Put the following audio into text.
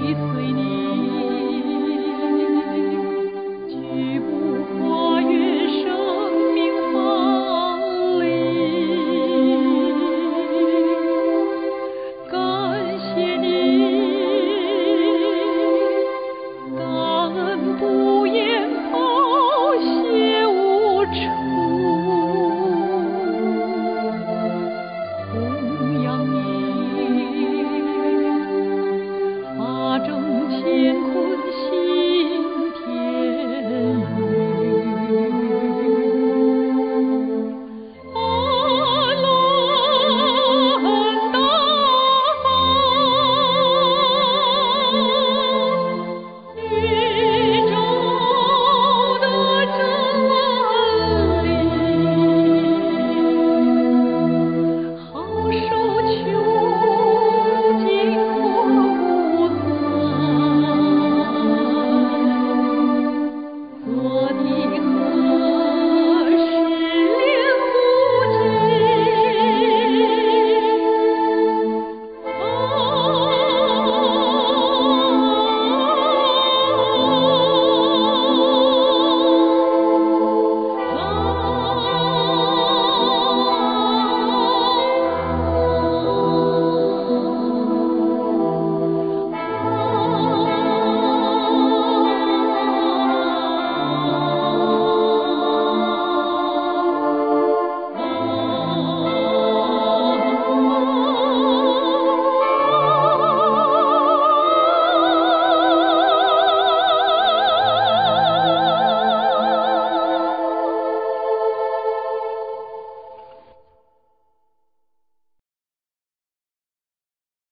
peace.